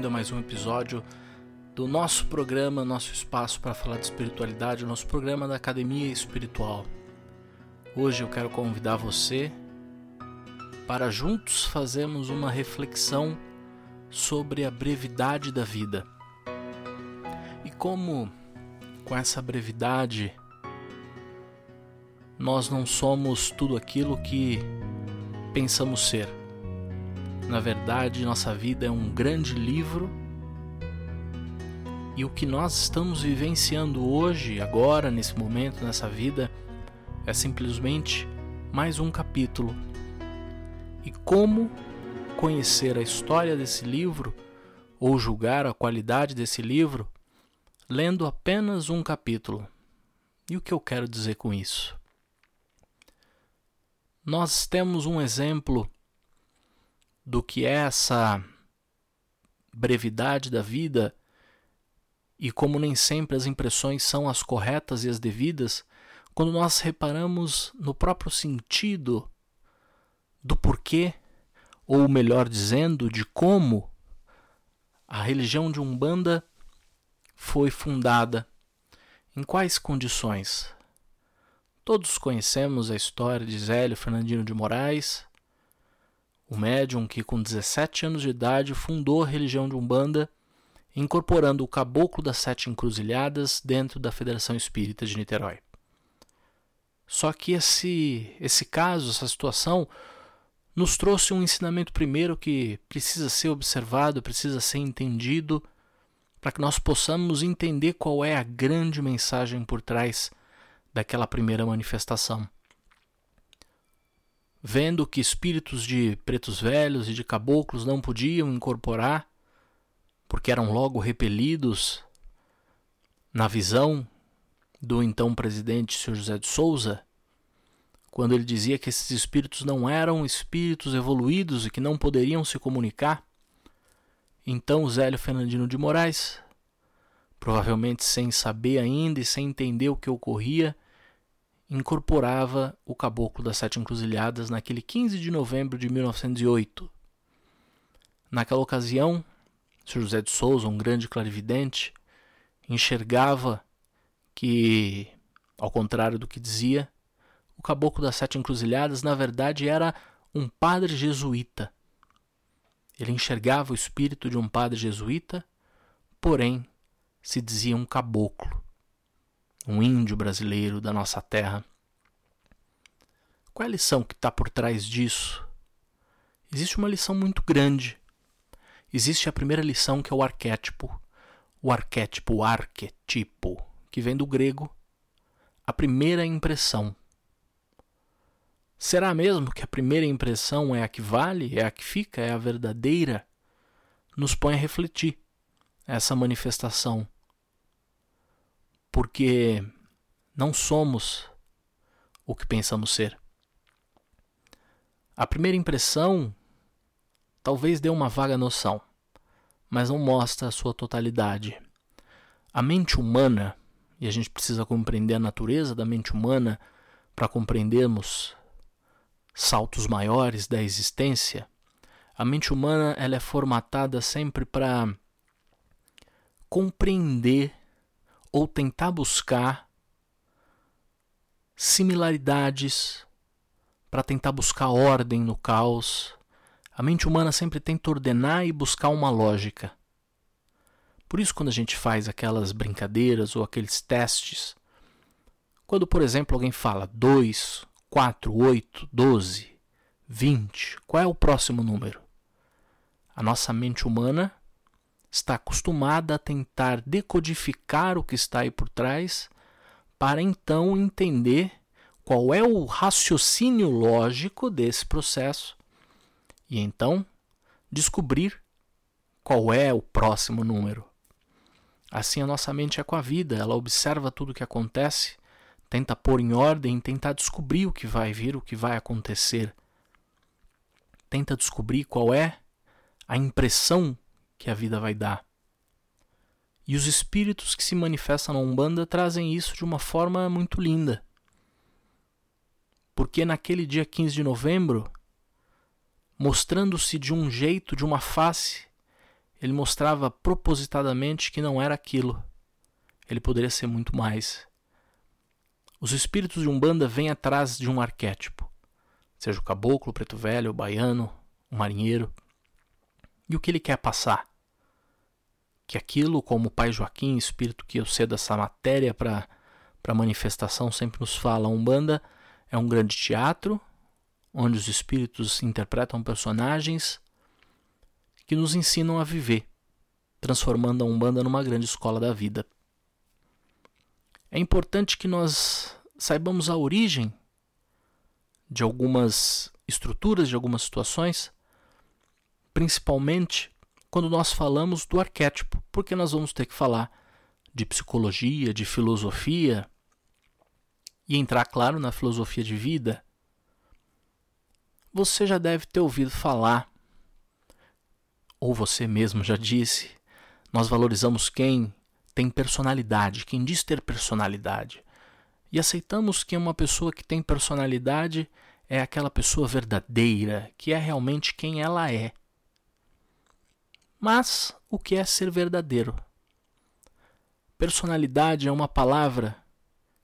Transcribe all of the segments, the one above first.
Bem-vindo a mais um episódio do nosso programa, nosso espaço para falar de espiritualidade, nosso programa da Academia Espiritual. Hoje eu quero convidar você para juntos fazermos uma reflexão sobre a brevidade da vida. E como com essa brevidade nós não somos tudo aquilo que pensamos ser na verdade, nossa vida é um grande livro e o que nós estamos vivenciando hoje, agora, nesse momento, nessa vida, é simplesmente mais um capítulo. E como conhecer a história desse livro ou julgar a qualidade desse livro lendo apenas um capítulo? E o que eu quero dizer com isso? Nós temos um exemplo do que é essa brevidade da vida e como nem sempre as impressões são as corretas e as devidas, quando nós reparamos no próprio sentido do porquê, ou melhor dizendo, de como a religião de Umbanda foi fundada, em quais condições. Todos conhecemos a história de Zélio Fernandino de Moraes, o médium que, com 17 anos de idade, fundou a religião de Umbanda, incorporando o Caboclo das Sete Encruzilhadas dentro da Federação Espírita de Niterói. Só que esse, esse caso, essa situação, nos trouxe um ensinamento primeiro que precisa ser observado, precisa ser entendido, para que nós possamos entender qual é a grande mensagem por trás daquela primeira manifestação vendo que espíritos de pretos velhos e de caboclos não podiam incorporar, porque eram logo repelidos na visão do então presidente Sr. José de Souza, quando ele dizia que esses espíritos não eram espíritos evoluídos e que não poderiam se comunicar. Então Zélio Fernandino de Moraes, provavelmente sem saber ainda e sem entender o que ocorria, incorporava o Caboclo das Sete Encruzilhadas naquele 15 de novembro de 1908. Naquela ocasião, Sr. José de Souza, um grande clarividente, enxergava que, ao contrário do que dizia, o Caboclo das Sete Encruzilhadas na verdade era um padre jesuíta. Ele enxergava o espírito de um padre jesuíta, porém se dizia um caboclo um índio brasileiro da nossa terra. Qual é a lição que está por trás disso? Existe uma lição muito grande. Existe a primeira lição que é o arquétipo. O arquétipo, o arquetipo, que vem do grego, a primeira impressão. Será mesmo que a primeira impressão é a que vale, é a que fica, é a verdadeira? Nos põe a refletir essa manifestação porque não somos o que pensamos ser. A primeira impressão talvez dê uma vaga noção, mas não mostra a sua totalidade. A mente humana, e a gente precisa compreender a natureza da mente humana para compreendermos saltos maiores da existência, a mente humana ela é formatada sempre para compreender ou tentar buscar similaridades para tentar buscar ordem no caos. A mente humana sempre tenta ordenar e buscar uma lógica. Por isso, quando a gente faz aquelas brincadeiras ou aqueles testes, quando, por exemplo, alguém fala 2, 4, 8, 12, 20, qual é o próximo número? A nossa mente humana está acostumada a tentar decodificar o que está aí por trás, para então entender qual é o raciocínio lógico desse processo e então descobrir qual é o próximo número. Assim a nossa mente é com a vida, ela observa tudo o que acontece, tenta pôr em ordem, tenta descobrir o que vai vir, o que vai acontecer. Tenta descobrir qual é a impressão que a vida vai dar. E os espíritos que se manifestam na Umbanda trazem isso de uma forma muito linda. Porque naquele dia 15 de novembro, mostrando-se de um jeito, de uma face, ele mostrava propositadamente que não era aquilo. Ele poderia ser muito mais. Os espíritos de Umbanda vêm atrás de um arquétipo, seja o caboclo, o preto velho, o baiano, o marinheiro. E o que ele quer passar? Que aquilo, como o pai Joaquim, espírito que eu sei dessa matéria para manifestação, sempre nos fala, a Umbanda é um grande teatro onde os espíritos interpretam personagens que nos ensinam a viver, transformando a Umbanda numa grande escola da vida. É importante que nós saibamos a origem de algumas estruturas, de algumas situações, principalmente quando nós falamos do arquétipo, porque nós vamos ter que falar de psicologia, de filosofia e entrar, claro, na filosofia de vida você já deve ter ouvido falar, ou você mesmo já disse, nós valorizamos quem tem personalidade, quem diz ter personalidade. E aceitamos que uma pessoa que tem personalidade é aquela pessoa verdadeira, que é realmente quem ela é. Mas o que é ser verdadeiro? Personalidade é uma palavra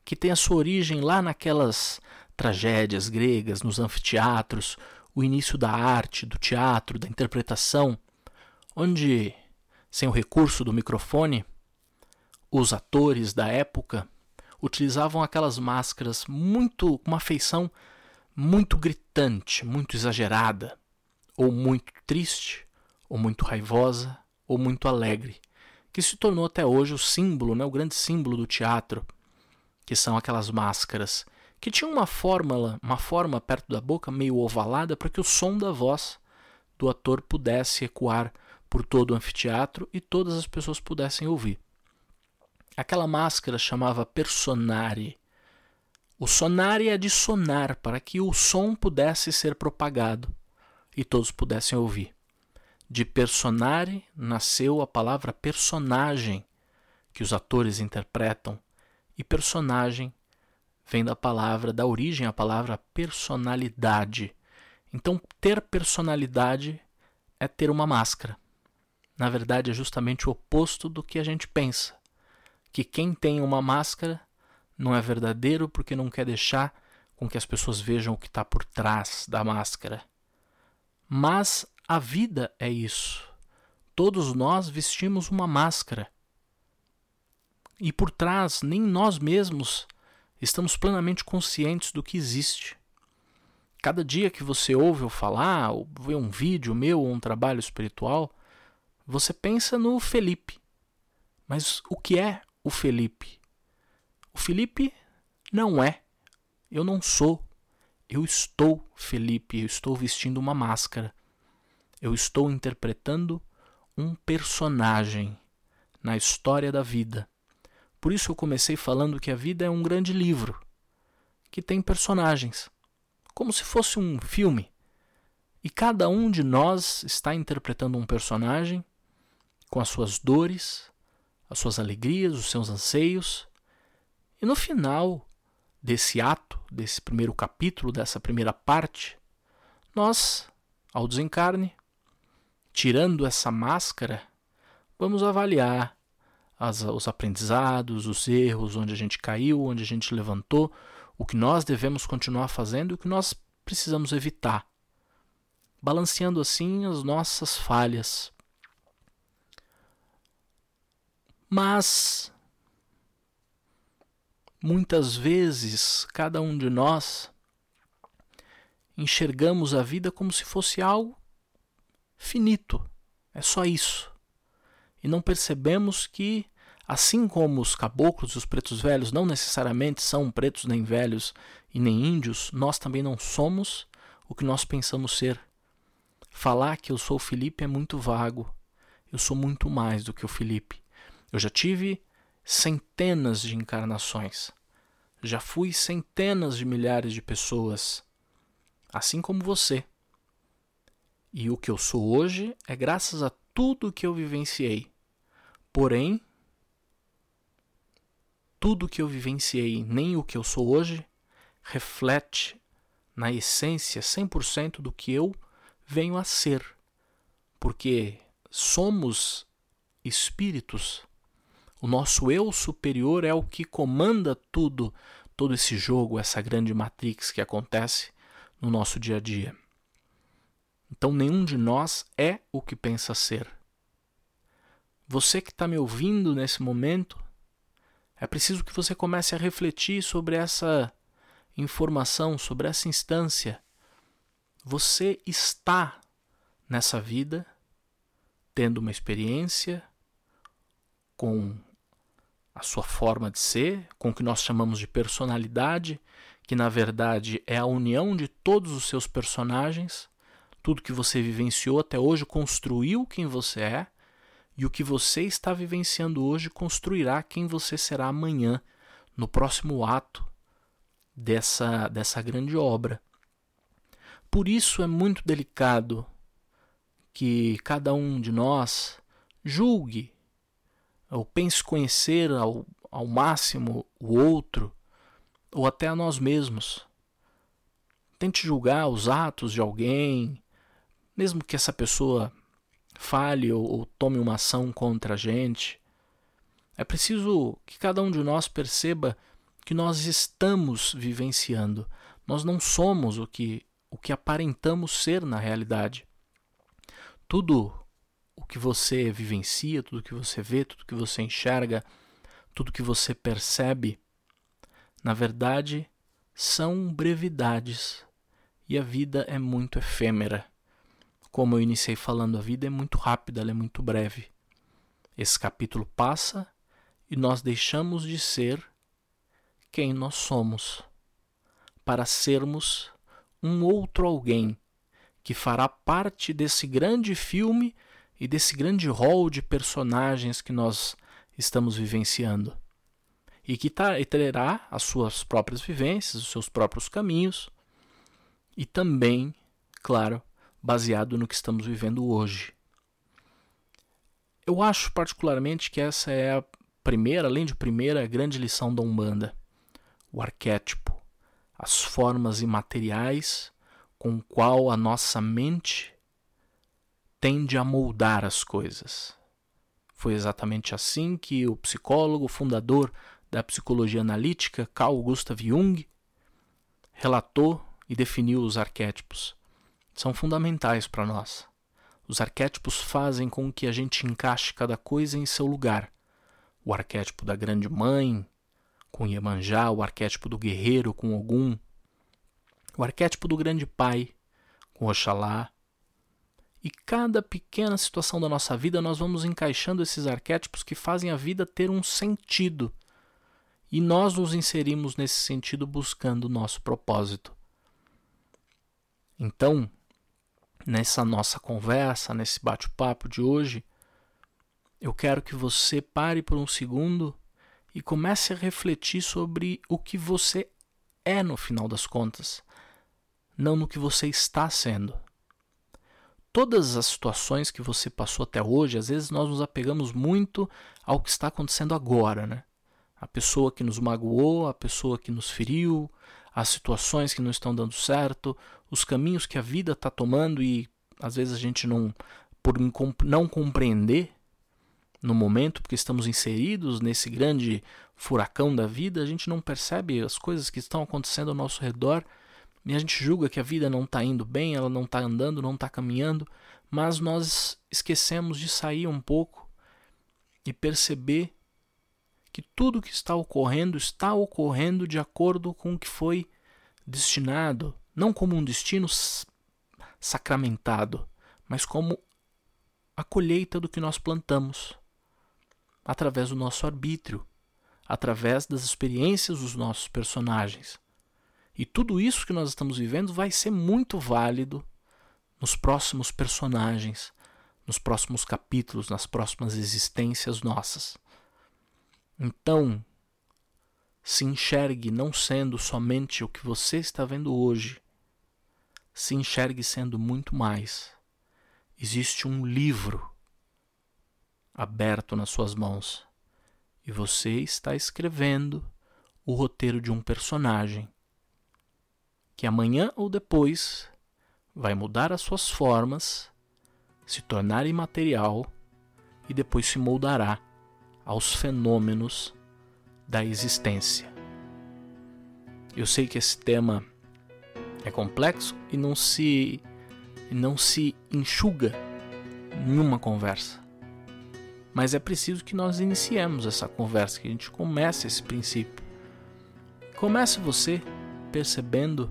que tem a sua origem lá naquelas tragédias gregas, nos anfiteatros, o início da arte, do teatro, da interpretação, onde, sem o recurso do microfone, os atores da época utilizavam aquelas máscaras muito com uma feição muito gritante, muito exagerada, ou muito triste, ou muito raivosa, ou muito alegre, que se tornou até hoje o símbolo, né, o grande símbolo do teatro, que são aquelas máscaras que tinha uma fórmula, uma forma perto da boca meio ovalada para que o som da voz do ator pudesse ecoar por todo o anfiteatro e todas as pessoas pudessem ouvir. Aquela máscara chamava personare. O sonare é de sonar para que o som pudesse ser propagado e todos pudessem ouvir. De personare nasceu a palavra personagem, que os atores interpretam, e personagem vem da palavra, da origem a palavra personalidade. Então, ter personalidade é ter uma máscara. Na verdade, é justamente o oposto do que a gente pensa. Que quem tem uma máscara não é verdadeiro porque não quer deixar com que as pessoas vejam o que está por trás da máscara. Mas a vida é isso. Todos nós vestimos uma máscara. E por trás, nem nós mesmos estamos plenamente conscientes do que existe. Cada dia que você ouve eu falar, ou vê um vídeo meu ou um trabalho espiritual, você pensa no Felipe. Mas o que é o Felipe? O Felipe não é. Eu não sou. Eu estou Felipe. Eu estou vestindo uma máscara. Eu estou interpretando um personagem na história da vida. Por isso eu comecei falando que a vida é um grande livro que tem personagens, como se fosse um filme. E cada um de nós está interpretando um personagem com as suas dores, as suas alegrias, os seus anseios. E no final desse ato, desse primeiro capítulo, dessa primeira parte, nós, ao desencarne, tirando essa máscara, vamos avaliar as, os aprendizados, os erros, onde a gente caiu, onde a gente levantou, o que nós devemos continuar fazendo e o que nós precisamos evitar, balanceando assim as nossas falhas. Mas muitas vezes cada um de nós enxergamos a vida como se fosse algo finito. É só isso e não percebemos que, assim como os caboclos e os pretos velhos não necessariamente são pretos nem velhos e nem índios, nós também não somos o que nós pensamos ser. Falar que eu sou o Felipe é muito vago. Eu sou muito mais do que o Felipe. Eu já tive centenas de encarnações. Já fui centenas de milhares de pessoas, assim como você. E o que eu sou hoje é graças a tudo que eu vivenciei. Porém, tudo que eu vivenciei, nem o que eu sou hoje, reflete na essência 100% do que eu venho a ser. Porque somos espíritos. O nosso eu superior é o que comanda tudo, todo esse jogo, essa grande matrix que acontece no nosso dia a dia. Então, nenhum de nós é o que pensa ser. Você que está me ouvindo nesse momento, é preciso que você comece a refletir sobre essa informação, sobre essa instância. Você está nessa vida tendo uma experiência com a sua forma de ser, com o que nós chamamos de personalidade, que na verdade é a união de todos os seus personagens, tudo que você vivenciou até hoje construiu quem você é, e o que você está vivenciando hoje construirá quem você será amanhã, no próximo ato dessa, dessa grande obra. Por isso é muito delicado que cada um de nós julgue ou pense conhecer ao, ao máximo o outro ou até a nós mesmos. Tente julgar os atos de alguém, mesmo que essa pessoa fale ou, ou tome uma ação contra a gente. É preciso que cada um de nós perceba que nós estamos vivenciando. Nós não somos o que, o que aparentamos ser na realidade. Tudo o que você vivencia, tudo que você vê, tudo que você enxerga, tudo que você percebe, na verdade, são brevidades. E a vida é muito efêmera. Como eu iniciei falando, a vida é muito rápida, ela é muito breve. Esse capítulo passa e nós deixamos de ser quem nós somos, para sermos um outro alguém que fará parte desse grande filme e desse grande rol de personagens que nós estamos vivenciando. E que terá as suas próprias vivências, os seus próprios caminhos, e também, claro, baseado no que estamos vivendo hoje. Eu acho particularmente que essa é a primeira, além de primeira, grande lição da Umbanda: o arquétipo, as formas imateriais com qual a nossa mente tende a moldar as coisas. Foi exatamente assim que o psicólogo fundador da psicologia analítica, Carl Gustav Jung, relatou e definiu os arquétipos são fundamentais para nós. Os arquétipos fazem com que a gente encaixe cada coisa em seu lugar. O arquétipo da grande mãe, com Iemanjá, o arquétipo do guerreiro, com Ogum, o arquétipo do grande pai, com Oxalá. E cada pequena situação da nossa vida nós vamos encaixando esses arquétipos que fazem a vida ter um sentido. E nós nos inserimos nesse sentido buscando o nosso propósito. Então, nessa nossa conversa, nesse bate-papo de hoje, eu quero que você pare por um segundo e comece a refletir sobre o que você é no final das contas, não no que você está sendo. Todas as situações que você passou até hoje, às vezes nós nos apegamos muito ao que está acontecendo agora, né? A pessoa que nos magoou, a pessoa que nos feriu, as situações que não estão dando certo, os caminhos que a vida está tomando e às vezes a gente não, por não compreender no momento, porque estamos inseridos nesse grande furacão da vida, a gente não percebe as coisas que estão acontecendo ao nosso redor e a gente julga que a vida não está indo bem, ela não está andando, não está caminhando, mas nós esquecemos de sair um pouco e perceber que tudo que está ocorrendo está ocorrendo de acordo com o que foi destinado, não como um destino sacramentado, mas como a colheita do que nós plantamos, através do nosso arbítrio, através das experiências dos nossos personagens. E tudo isso que nós estamos vivendo vai ser muito válido nos próximos personagens, nos próximos capítulos, nas próximas existências nossas. Então, se enxergue não sendo somente o que você está vendo hoje, se enxergue sendo muito mais. Existe um livro aberto nas suas mãos e você está escrevendo o roteiro de um personagem que amanhã ou depois vai mudar as suas formas se tornar imaterial e depois se moldará aos fenômenos da existência. Eu sei que esse tema é complexo e não se não se enxuga em uma conversa. Mas é preciso que nós iniciemos essa conversa, que a gente comece esse princípio. Comece você percebendo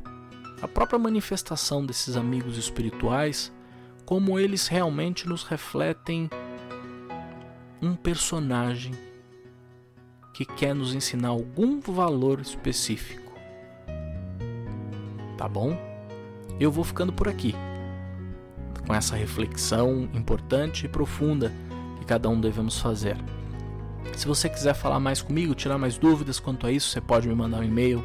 a própria manifestação desses amigos espirituais, como eles realmente nos refletem um personagem que quer nos ensinar algum valor específico. Tá bom? Eu vou ficando por aqui, com essa reflexão importante e profunda que cada um devemos fazer. Se você quiser falar mais comigo, tirar mais dúvidas quanto a isso, você pode me mandar um e-mail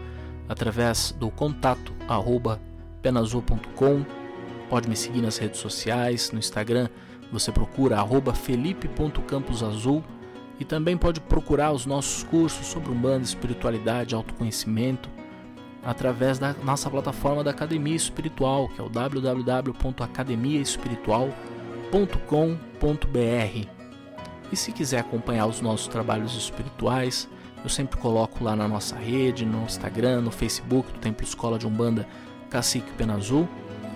através do contato arroba penazul.com. Pode me seguir nas redes sociais, no Instagram, você procura felipe.camposazul e também pode procurar os nossos cursos sobre Umbanda, espiritualidade, autoconhecimento através da nossa plataforma da Academia Espiritual, que é o www.academiaespiritual.com.br. E se quiser acompanhar os nossos trabalhos espirituais, eu sempre coloco lá na nossa rede, no Instagram, no Facebook do Templo Escola de Umbanda Cacique Penazul,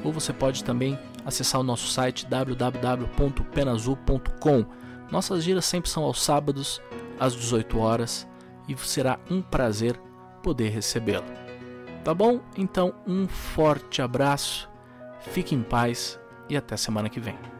ou você pode também acessar o nosso site www.penazul.com. Nossas giras sempre são aos sábados, às 18 horas, e será um prazer poder recebê-lo. Tá bom? Então, um forte abraço, fique em paz e até semana que vem.